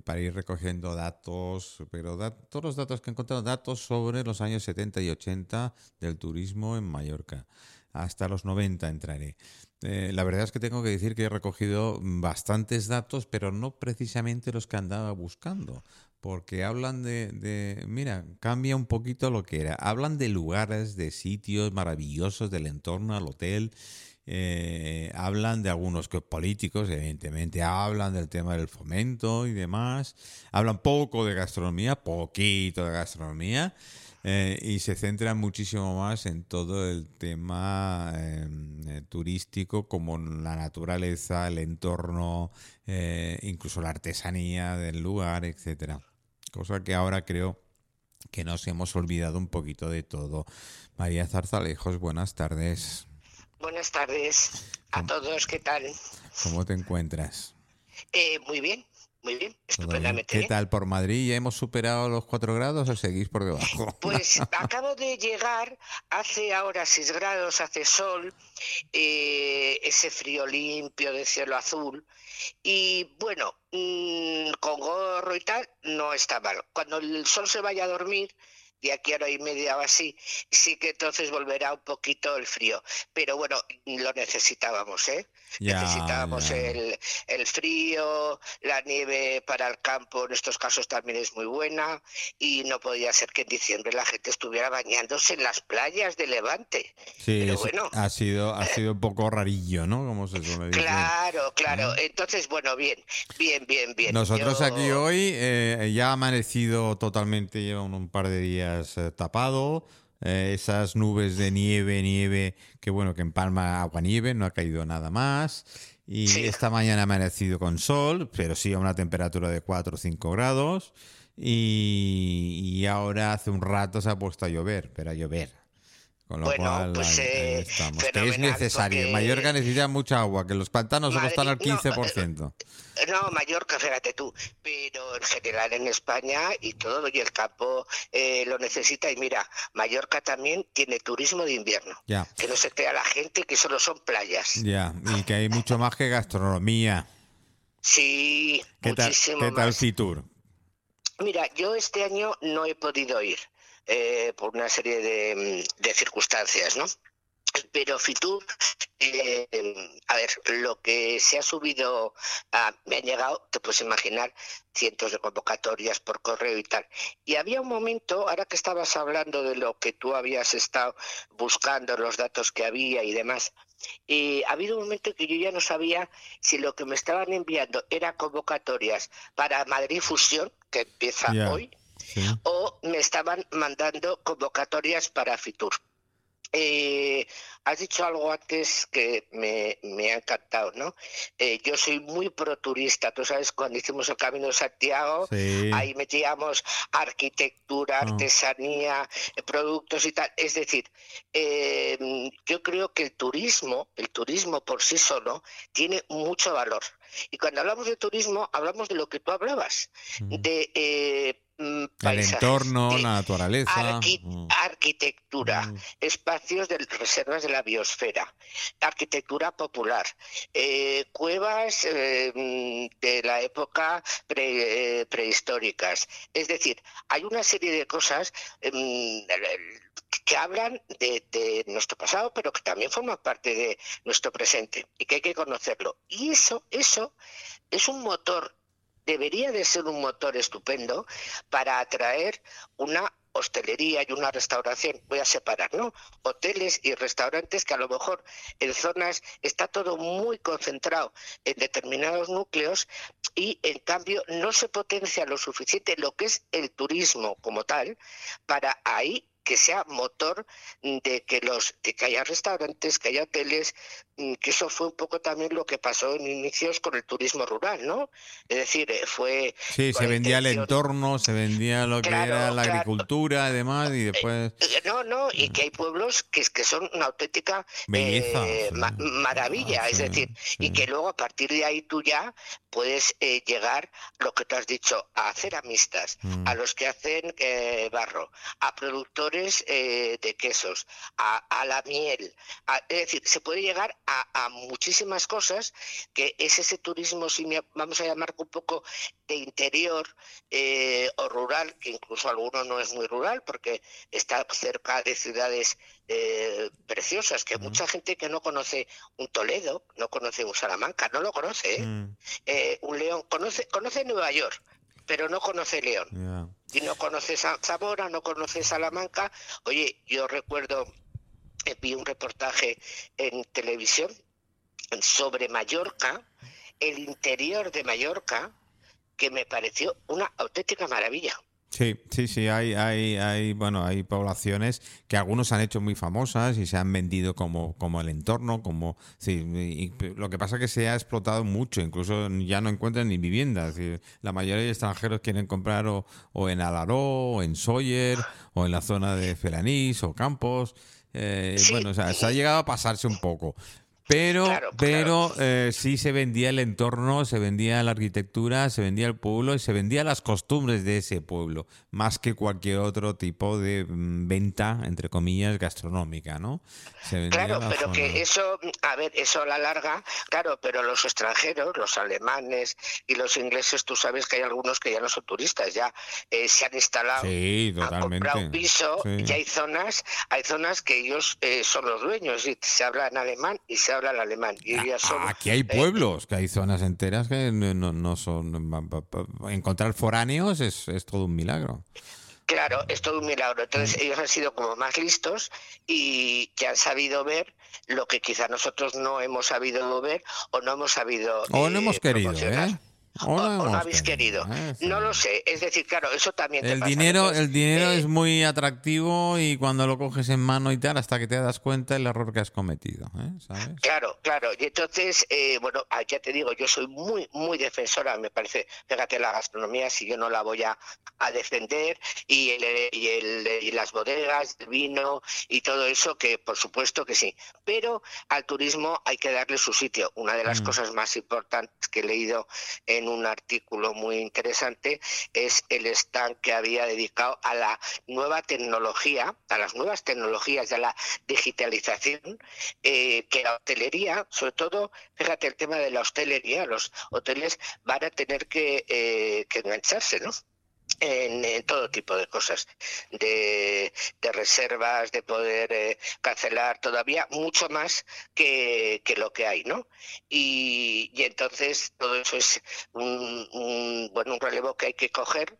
para ir recogiendo datos, pero todos los datos que he encontrado, datos sobre los años 70 y 80 del turismo en Mallorca. Hasta los 90 entraré. Eh, la verdad es que tengo que decir que he recogido bastantes datos, pero no precisamente los que andaba buscando, porque hablan de, de, mira, cambia un poquito lo que era. Hablan de lugares, de sitios maravillosos del entorno al hotel eh, hablan de algunos políticos, evidentemente, hablan del tema del fomento y demás, hablan poco de gastronomía, poquito de gastronomía, eh, y se centran muchísimo más en todo el tema em, eh, turístico, como la naturaleza, el entorno, incluso la artesanía del lugar, etcétera. Cosa que ahora creo que nos hemos olvidado un poquito de todo. María Zarzalejos, buenas tardes. Buenas tardes a todos, ¿qué tal? ¿Cómo te encuentras? Eh, muy bien, muy bien, estupendamente. ¿Qué tal por Madrid? ¿Ya hemos superado los 4 grados o seguís por debajo? Pues acabo de llegar, hace ahora 6 grados, hace sol, eh, ese frío limpio de cielo azul. Y bueno, mm, con gorro y tal, no está mal. Cuando el sol se vaya a dormir, de aquí a hora y media o así, sí que entonces volverá un poquito el frío. Pero bueno, lo necesitábamos, ¿eh? necesitábamos El, el frío, la nieve para el campo en estos casos también es muy buena y no podía ser que en diciembre la gente estuviera bañándose en las playas de Levante. Sí, Pero bueno, ha sido ha sido un poco rarillo, ¿no? Como se suele decir. Claro, claro. Entonces, bueno, bien, bien, bien, bien. Nosotros aquí hoy eh, ya ha amanecido totalmente, lleva un par de días eh, tapado, eh, esas nubes de nieve, nieve, que bueno, que en Palma agua nieve, no ha caído nada más. Y esta mañana ha amanecido con sol, pero sí a una temperatura de 4 o 5 grados. Y, ahora hace un rato se ha puesto a llover, pero a llover. Con lo cual, pues, eh, Que es necesario. Mallorca necesita mucha agua, que los pantanos solo están al 15%. No, Mallorca, fíjate tú, pero en general en España y todo, y el campo eh, lo necesita. Y mira, Mallorca también tiene turismo de invierno. Ya. Que no se crea la gente que solo son playas. Ya, y que hay mucho más que gastronomía. Sí, ¿Qué muchísimo tal, ¿qué tal Fitur? Mira, yo este año no he podido ir eh, por una serie de, de circunstancias, ¿no? Pero Fitur, eh, a ver, lo que se ha subido, me han llegado, te puedes imaginar, cientos de convocatorias por correo y tal. Y había un momento, ahora que estabas hablando de lo que tú habías estado buscando, los datos que había y demás, y ha habido un momento que yo ya no sabía si lo que me estaban enviando era convocatorias para Madrid Fusión, que empieza hoy, o me estaban mandando convocatorias para Fitur. Eh, has dicho algo antes que me, ha encantado, ¿no? Eh, yo soy muy pro turista. Tú sabes, cuando hicimos el Camino de Santiago, ahí metíamos arquitectura, ah. artesanía, eh, productos y tal. Es decir, yo creo que el turismo, el turismo por sí solo, tiene mucho valor. Y cuando hablamos de turismo, hablamos de lo que tú hablabas, mm. de Mm, el entorno, la naturaleza. Mm. Arquitectura, mm. espacios de reservas de la biosfera, arquitectura popular, eh, cuevas eh, de la época eh, prehistóricas. Es decir, hay una serie de cosas que hablan de, de, nuestro pasado, pero que también forman parte de nuestro presente y que hay que conocerlo. Y eso, eso es un motor debería de ser un motor estupendo para atraer una hostelería y una restauración, voy a separar, ¿no? Hoteles y restaurantes que a lo mejor en zonas está todo muy concentrado en determinados núcleos y en cambio no se potencia lo suficiente lo que es el turismo como tal para ahí que sea motor de que los de que haya restaurantes, que haya hoteles, mm, que eso fue un poco también lo que pasó en inicios con el turismo rural, ¿no? Es decir, eh, fue Sí, se vendía el entorno, se vendía lo que era la agricultura además y después eh, No, no, y que hay pueblos que que son una auténtica eh, maravilla, es decir, y que luego a partir de ahí tú ya puedes llegar lo que tú has dicho a hacer amistas, a mm. los que hacen barro, a productores eh, de quesos, a, la miel. es decir, se puede llegar a, muchísimas cosas, que es ese turismo, si vamos a llamar un poco de interior eh, o rural, que incluso alguno no es muy rural, porque está cerca de ciudades eh, preciosas, que mucha gente que no conoce un Toledo, no conoce un Salamanca, no lo conoce, ¿eh? Mm. un León, conoce, conoce Nueva York, pero no conoce León. Y no conoce Zamora, no conoce Salamanca. Oye, yo recuerdo vi un reportaje en televisión sobre Mallorca, el interior de Mallorca, que me pareció una auténtica maravilla. Sí, sí, sí, hay, hay, hay, bueno, hay poblaciones que algunos han hecho muy famosas y se han vendido como, como el entorno, como, sí, lo que pasa es que se ha explotado mucho, incluso ya no encuentran ni viviendas. La mayoría de extranjeros quieren comprar o, o en Alaró, o en Sawyer, o en la zona de Felanís o Campos. Eh, bueno, o sea, se ha llegado a pasarse un poco. Pero, pero eh, sí se vendía el entorno, se vendía la arquitectura, se vendía el pueblo y se vendía las costumbres de ese pueblo, más que cualquier otro tipo de mm, venta, entre comillas, gastronómica, ¿no? claro, pero que eso, a ver, eso a la larga, claro, pero los extranjeros, los alemanes y los ingleses, tú sabes que hay algunos que ya no son turistas, ya eh, se han instalado, han comprado un piso, y hay zonas, hay zonas que ellos eh, son los dueños y se habla en alemán y se habla el alemán. Y Aquí hay eh, pueblos, que hay zonas enteras que no, son... Encontrar foráneos es, todo un milagro. Claro, es todo un milagro. Entonces mm. ellos han sido como más listos y que han sabido ver lo que quizá nosotros no hemos sabido ver o no hemos sabido. O no hemos querido, ¿eh? O, no habéis querido. No lo sé. Es decir, claro, eso también. El dinero, el dinero eh, es muy atractivo y cuando lo coges en mano y tal, hasta que te das cuenta el error que has cometido. ¿eh? Claro, claro. Y entonces, eh, bueno, ah, ya te digo, yo soy muy, muy defensora. Me parece, fíjate, la gastronomía, si yo no la voy a, defender y, y, las bodegas, el vino y todo eso, que por supuesto que sí. Pero al turismo hay que darle su sitio. Una de las mm. cosas más importantes que he leído en un artículo muy interesante, es el stand que había dedicado a la nueva tecnología, a las nuevas tecnologías de la digitalización, eh, que la hostelería, sobre todo, fíjate el tema de la hostelería, los hoteles van a tener que, eh, que engancharse, ¿no? En, todo tipo de cosas, de, reservas, de poder eh, cancelar todavía mucho más que, lo que hay, ¿no? Y, entonces todo eso es un, bueno, un relevo que hay que coger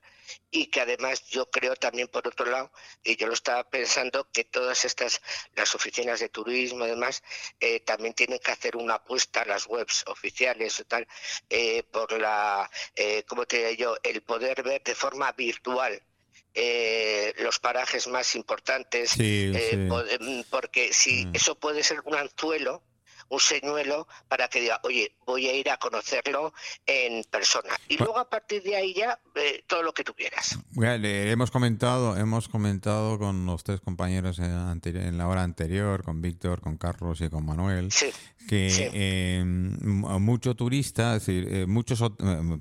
y que además yo creo también por otro lado, y yo lo estaba pensando, que todas estas, las oficinas de turismo y demás, eh, también tienen que hacer una apuesta a las webs oficiales o tal, eh, por la, eh, ¿cómo te diría yo?, el poder ver de forma virtual eh, los parajes más importantes, mm, porque si mm. eso puede ser un anzuelo un señuelo para que diga, oye, voy a ir a conocerlo en persona. Y luego a partir de ahí ya eh, todo lo que tú quieras. hemos comentado, hemos comentado con los tres compañeros en, la hora anterior, con Víctor, con Carlos y con Manuel, que eh, mucho turista, es decir, eh, muchos,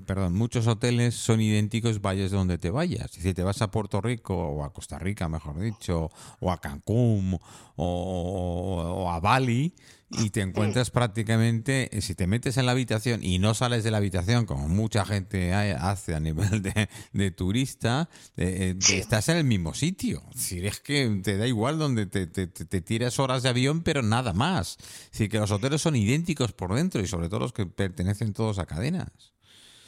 perdón, muchos hoteles son idénticos vayas donde te vayas. Si te vas a Puerto Rico o a Costa Rica, mejor dicho, o a Cancún o a Bali, y te encuentras prácticamente, eh, si te metes en la habitación y no sales de la habitación, como mucha gente hace a nivel de, turista, eh, eh, estás en el mismo sitio. Si es que te da igual donde te, te, tiras horas de avión, pero nada más. Así que los hoteles son idénticos por dentro y sobre todo los que pertenecen todos a cadenas.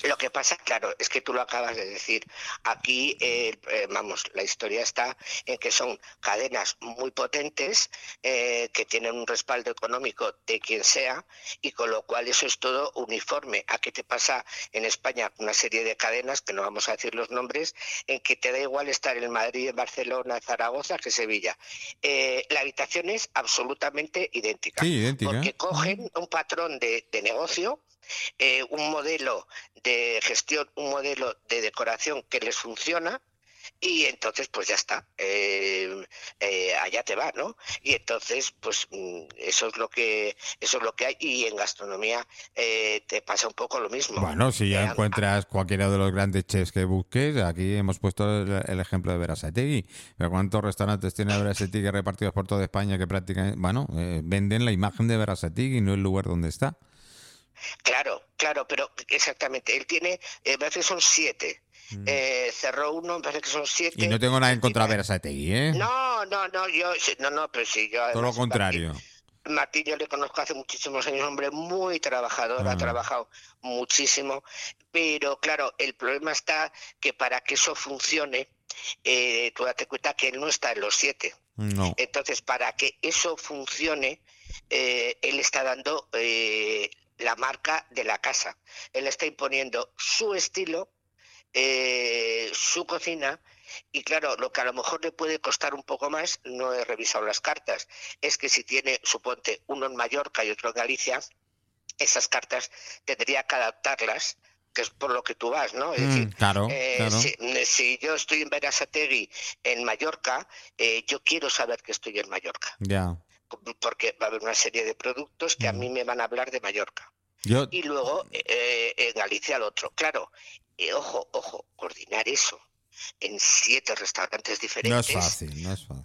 Lo que pasa, claro, es que tú lo acabas de decir. Aquí, eh, eh, vamos, la historia está en que son cadenas muy potentes eh, que tienen un respaldo económico de quien sea y con lo cual eso es todo uniforme. ¿A qué te pasa en España una serie de cadenas, que no vamos a decir los nombres, en que te da igual estar en Madrid, en Barcelona, en Zaragoza que Sevilla? la habitación es absolutamente idéntica. Porque cogen un patrón de negocio eh, un modelo de gestión, un modelo de decoración que les funciona y entonces pues ya está, eh, eh, allá te va, ¿no? Y entonces pues mm, eso es lo que eso es lo que hay y en gastronomía eh, te pasa un poco lo mismo. Bueno, si ya encuentras cualquiera de los grandes chefs que busques, aquí hemos puesto el, ejemplo de Verasategui. Pero ¿cuántos restaurantes tiene Verasategui repartidos por toda España que prácticamente, bueno, venden la imagen de Verasategui, no el lugar donde está? Claro, claro, pero exactamente. Él tiene, me parece que son siete. Mm. Eh, cerró uno, me parece que son siete. Y no tengo nada en contra de Verasategui, ¿eh? No, no, no, yo, no, no, pero sí, yo. Todo lo contrario. Martín, yo le conozco hace muchísimos años, hombre muy trabajador, ha ah. trabajado muchísimo, pero claro, el problema está que para que eso funcione, eh, tú date cuenta que él no está en los siete. No. Entonces, para que eso funcione, eh, él está dando eh, la marca de la casa. Él está imponiendo su estilo eh, su cocina y claro, lo que a lo mejor le puede costar un poco más, no he revisado las cartas, es que si tiene, suponte, uno en Mallorca y otro en Galicia, esas cartas tendría que adaptarlas que es por lo que tú vas, ¿no? Es mm, decir, claro, eh, Si, yo estoy en Berasategui, en Mallorca, eh, yo quiero saber que estoy en Mallorca. Ya. Porque va a haber una serie de productos que a mm. mí me van a hablar de Mallorca. Y luego en Galicia al otro. Claro, y ojo, ojo, coordinar eso en siete restaurantes diferentes. No es fácil, no es fácil,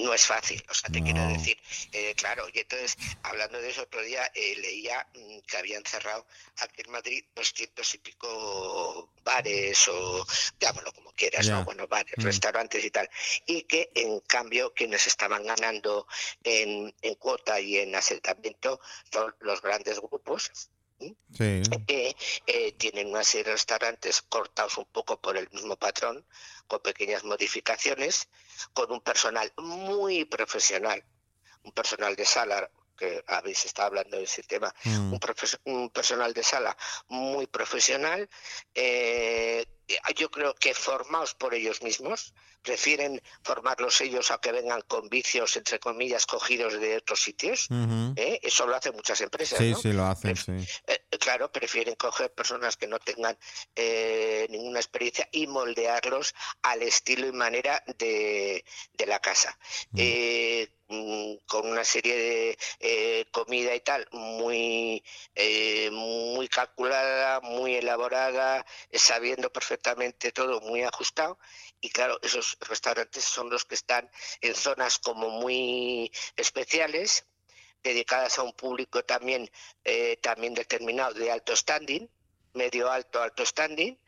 ¿no? Es fácil, o sea, te quiero decir, eh, claro, y entonces, hablando de eso otro día, eh, leía mm, que habían cerrado aquí en Madrid doscientos y pico bares o, llámalo como quieras, ¿no? Bueno, bares, mm. restaurantes y tal, y que en cambio quienes estaban ganando en, en cuota y en asentamiento son los grandes grupos, Sí. Eh, tienen una serie de restaurantes cortados un poco por el mismo patrón, con pequeñas modificaciones, con un personal muy profesional, un personal de sala que habéis estado hablando de ese tema, mm. un, personal de sala muy profesional, eh, yo creo que formados por ellos mismos, prefieren formarlos ellos a que vengan con vicios, entre comillas, cogidos de otros sitios. ¿eh? Eso lo hacen muchas empresas. Sí, sí, lo hacen, sí. Eh, claro, prefieren coger personas que no tengan eh, ninguna experiencia y moldearlos al estilo y manera de, la casa. Mm, con una serie de comida y tal muy muy calculada, muy elaborada, sabiendo perfectamente todo, muy ajustado. Y claro, esos restaurantes son los que están en zonas como muy especiales, dedicadas a un público también, eh, también determinado de alto standing, medio alto, alto standing,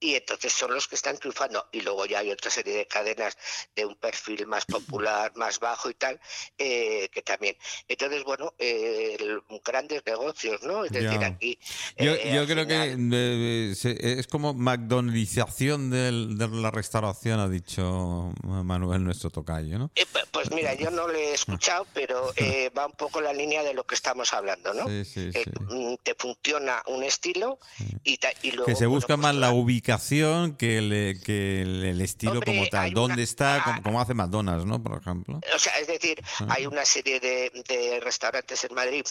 y entonces son los que están triunfando. Y luego ya hay otra serie de cadenas de un perfil más popular, más bajo y tal, eh, que también. Entonces, bueno, eh, grandes negocios, ¿no? Es decir, aquí. yo, eh, creo que es como McDonaldización de la restauración, ha dicho Manuel, nuestro tocayo, ¿no? pues mira, yo no le he escuchado, pero va un poco la línea de lo que estamos hablando, ¿no? Sí, sí, sí. te funciona un estilo y, luego. Que se busca pues más la ubicación que el, que el, estilo como tal. ¿Dónde está? Ah, como, hace McDonald's, ¿no? Por ejemplo. O sea, es decir, ah. hay una serie de, restaurantes en Madrid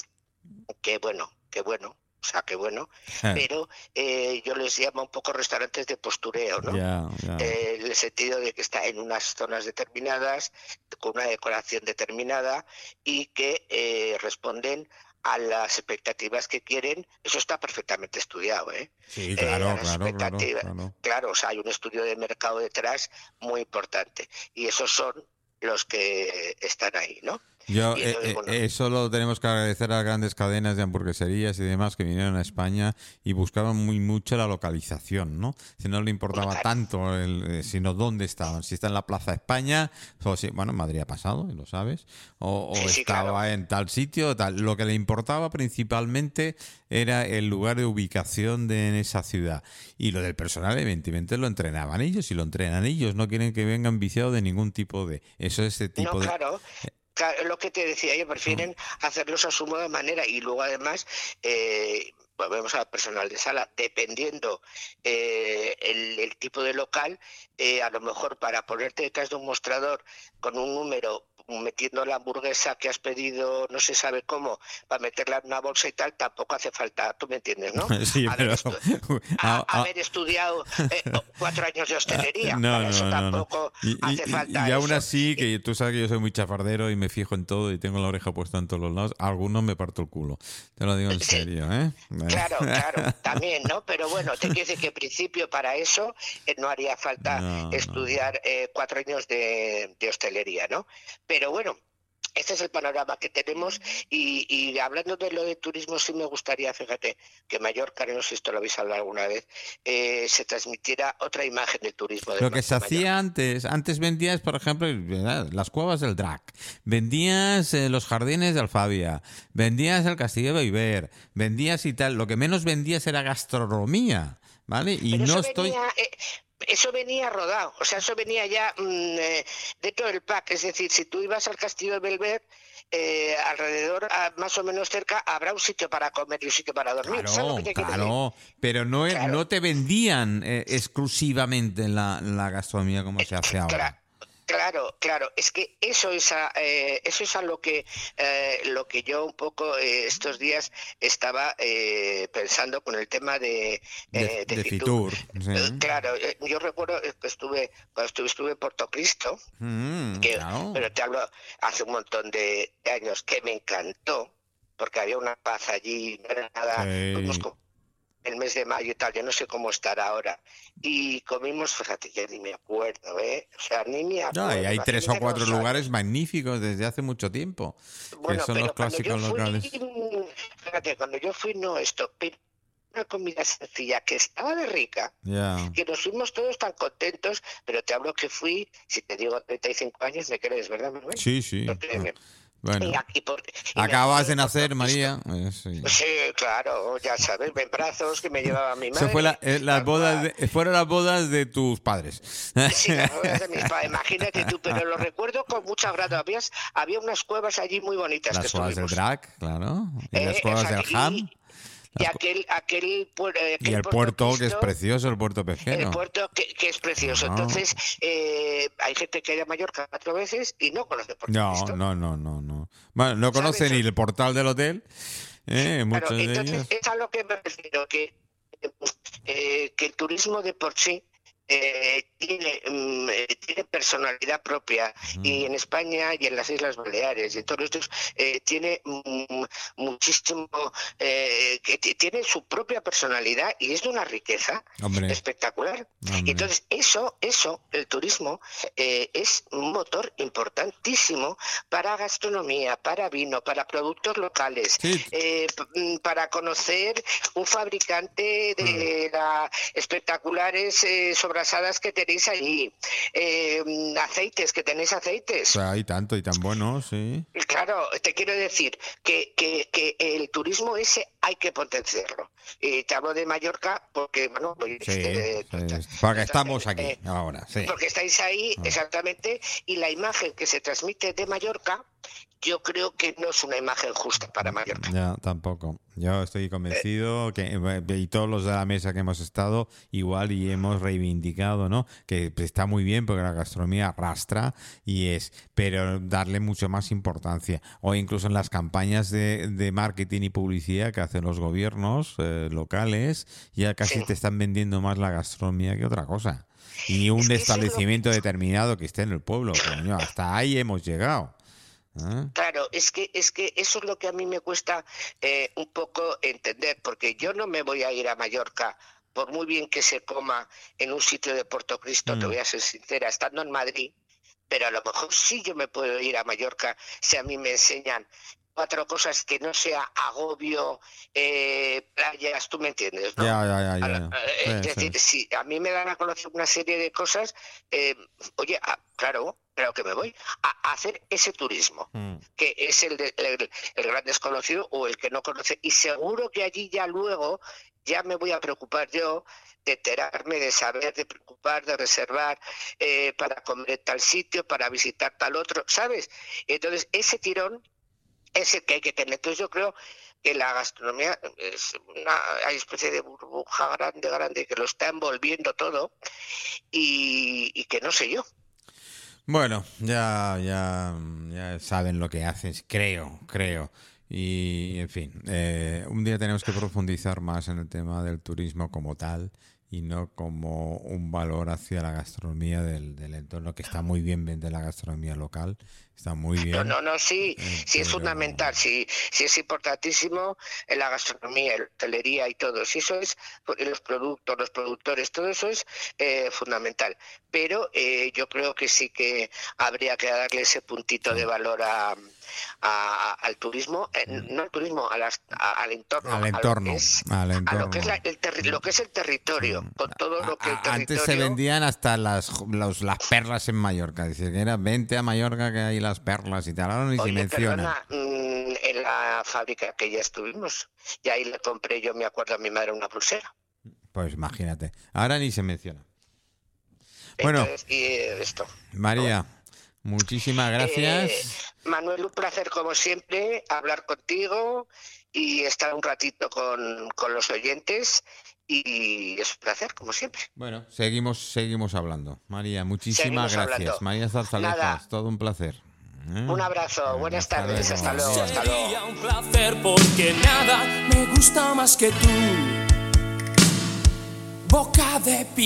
que, bueno, que bueno, o sea, que bueno, ah. pero eh, yo les llamo un poco restaurantes de postureo, ¿no? Eh, en el sentido de que está en unas zonas determinadas, con una decoración determinada y que eh, responden a las expectativas que quieren, eso está perfectamente estudiado. ¿eh? Sí, claro, claro, claro, claro. o sea, hay un estudio de mercado detrás muy importante y esos son los que están ahí, ¿no? Yo, eh, eh, eso lo tenemos que agradecer a las grandes cadenas de hamburgueserías y demás que vinieron a España y buscaban muy mucho la localización, ¿no? Si no le importaba tanto, el, eh, sino dónde estaban. Si está en la Plaza España, o si, bueno, en Madrid ha pasado, lo sabes, o, estaba en tal sitio, tal. Lo que le importaba principalmente era el lugar de ubicación de en esa ciudad. Y lo del personal, evidentemente, lo entrenaban ellos y lo entrenan ellos. No quieren que vengan viciados de ningún tipo de. Eso es ese tipo no, de. Claro lo que te decía, ellos prefieren hacerlos a su modo manera y luego además eh, volvemos al personal de sala, dependiendo eh, el, tipo de local, eh, a lo mejor para ponerte detrás de un mostrador con un número metiendo la hamburguesa que has pedido, no se sabe cómo, para meterla en una bolsa y tal, tampoco hace falta, tú me entiendes, ¿no? Sí, haber, pero... estu Ah, ah. haber estudiado eh, cuatro años de hostelería, No, para no, eso no, tampoco Y, y- hace y- falta y aún eso. así, que tú sabes que yo soy muy chafardero y me fijo en todo y tengo la oreja puesta en todos los lados, a algunos me parto el culo. Te lo digo en serio, ¿eh? Claro, claro, también, ¿no? Pero bueno, te quiero decir que en principio para eso eh, no haría falta estudiar eh, cuatro años de, de hostelería, ¿no? Pero bueno, este es el panorama que tenemos y, y hablando de lo de turismo sí me gustaría, fíjate, que Mallorca, no sé si esto lo habéis hablado alguna vez, eh, se transmitiera otra imagen del turismo. de Lo que se Mallorca. hacía antes, antes vendías, por ejemplo, ¿verdad? las cuevas del Drac, vendías eh, los jardines de Alfabia, vendías el castillo de Beiber, vendías y tal. Lo que menos vendías era gastronomía, ¿vale? Y Pero no estoy. venía, eh, eso venía rodado, o sea, eso venía ya mm, eh, dentro del pack. Es decir, si tú ibas al castillo de Belver, eh, alrededor, a- más o menos cerca, habrá un sitio para comer y un sitio para dormir. ¿Sabes lo Claro, pero no, Claro. no te vendían eh, exclusivamente la, la gastronomía como se hace ahora. Cla- Claro, claro, es que eso es a, eh, eso es a lo que eh, lo que yo un poco eh, estos días estaba pensando con el tema de, De, de Fitur. Fitur. sí. Claro, yo recuerdo que estuve cuando estuve, estuve en Portocristo, Mm, que, claro. pero te hablo hace un montón de años que me encantó porque había una paz allí, no era nada, Sí. El mes de mayo y tal, yo no sé cómo estará ahora. Y comimos, fíjate, ya ni me acuerdo, ¿eh? O sea, ni me acuerdo. No, y hay tres o cuatro años. lugares magníficos desde hace mucho tiempo. Bueno, que son pero los cuando yo clásicos fui, locales. Fíjate, cuando yo fui, no esto, pero una comida sencilla que estaba de rica, Ya. que nos fuimos todos tan contentos, pero te hablo que fui, si te digo 35 años, me crees, ¿verdad, Manuel? Sí, sí. No Bueno, y aquí por- y acabas de nacer, María. Eh, sí. Sí, claro, ya sabes, en brazos que me llevaba mi madre. Eso fue la- eh, las bodas de, fueron las bodas de tus padres. Sí, las bodas de mis padres, imagínate tú, pero lo recuerdo con mucha grado. Había, había unas cuevas allí muy bonitas que las cuevas del. Drac, claro. Y Eh, las cuevas del Ham. Y, y aquel, aquel, eh, Y aquel el puerto, que es precioso, el puerto pesquero. El puerto que, que es precioso. Ah. Entonces, eh, hay gente que ha ido a Mallorca cuatro veces y no conoce Puerto No, Cristo. no, no, no, no. Bueno, no ¿Sabes? conocen ni el portal del hotel. ¿eh? Claro, entonces es a lo que me refiero, que, eh, que el turismo de por sí eh, tiene, mm, eh, tiene personalidad propia y en España y en las Islas Baleares y en todos estos eh, tiene mm, muchísimo, eh, que ti- tiene su propia personalidad y es de una riqueza Hombre, espectacular. hombre. Entonces eso, eso, el turismo es un motor importantísimo para gastronomía, para vino, para productos locales, Sí. mm, para conocer un fabricante de las espectaculares eh, sobrasadas que tenéis allí, eh, aceites, que tenéis aceites. O sea, hay tanto y tan bueno, sí. Claro, te quiero decir que, que, que el turismo ese hay que potenciarlo. Y te hablo de Mallorca porque, bueno, pues, Sí, eh, sí, porque estamos aquí eh, ahora, sí. porque estáis ahí Ah. exactamente y la imagen que se transmite de Mallorca yo creo que no es una imagen justa para Mallorca. Ya, tampoco. Yo estoy convencido que eh, y todos los de la mesa que hemos estado igual y hemos reivindicado, ¿no? Que está muy bien porque la gastronomía arrastra y es, pero darle mucho más importancia. O incluso en las campañas de, de marketing y publicidad que hacen los gobiernos eh, locales, ya casi Sí. te están vendiendo más la gastronomía que otra cosa. Y un Es lo- establecimiento determinado que esté en el pueblo, coño, hasta ahí hemos llegado. ¿Eh? Claro, es que es que eso es lo que a mí me cuesta eh, un poco entender, porque yo no me voy a ir a Mallorca por muy bien que se coma en un sitio de Puerto Cristo, te Mm. voy a ser sincera, estando en Madrid, pero a lo mejor sí yo me puedo ir a Mallorca si a mí me enseñan cuatro cosas que no sea agobio, eh, playas, tú me entiendes, ¿no? Ya, ya, ya, ya. A la- ya. eh, Sí, es sí. decir, si a mí me dan a conocer una serie de cosas, eh, oye, ah, claro, claro que me voy a, a hacer ese turismo, Mm. que es el, de- el, el gran desconocido o el que no conoce. Y seguro que allí ya luego ya me voy a preocupar yo de enterarme, de saber, de preocupar, de reservar eh, para comer en tal sitio, para visitar tal otro, ¿sabes? Entonces, ese tirón es el que hay que tener. Entonces, yo creo que la gastronomía es una hay especie de burbuja grande, grande, que lo está envolviendo todo y, y que no sé yo. Bueno, ya, ya, ya saben lo que hacen, creo, creo. Y, en fin, eh, un día tenemos que profundizar más en el tema del turismo como tal y no como un valor hacia la gastronomía del, del entorno, que está muy bien vender la gastronomía local, está muy bien. No, no, no, sí, eh, sí es fundamental, sí, sí es importantísimo en la gastronomía, la hotelería y todo, sí eso es, los productos, los productores, todo eso es eh, fundamental. Pero eh, yo creo que sí que habría que darle ese puntito de valor a, al turismo, mm. no al turismo, al entorno, al entorno, a lo que es, el lo que es el territorio, con todo lo que el territorio... Antes se vendían hasta las, las perlas en Mallorca, dice que era 20 a Mallorca que hay las perlas y tal, ahora ni se menciona. Mm, en la fábrica que ya estuvimos, y ahí le compré yo, me acuerdo a mi madre, una pulsera. Pues imagínate, ahora ni se menciona. Bueno, esto. María, muchísimas gracias. Eh, Manuel, un placer como siempre hablar contigo y estar un ratito con, con los oyentes y es un placer, como siempre. Bueno, seguimos, seguimos hablando. María, muchísimas gracias. María Zarzalejas, todo un placer. ¿Eh? Un abrazo, buenas tardes, hasta luego, hasta luego. un placer porque nada me gusta más que tú. Boca de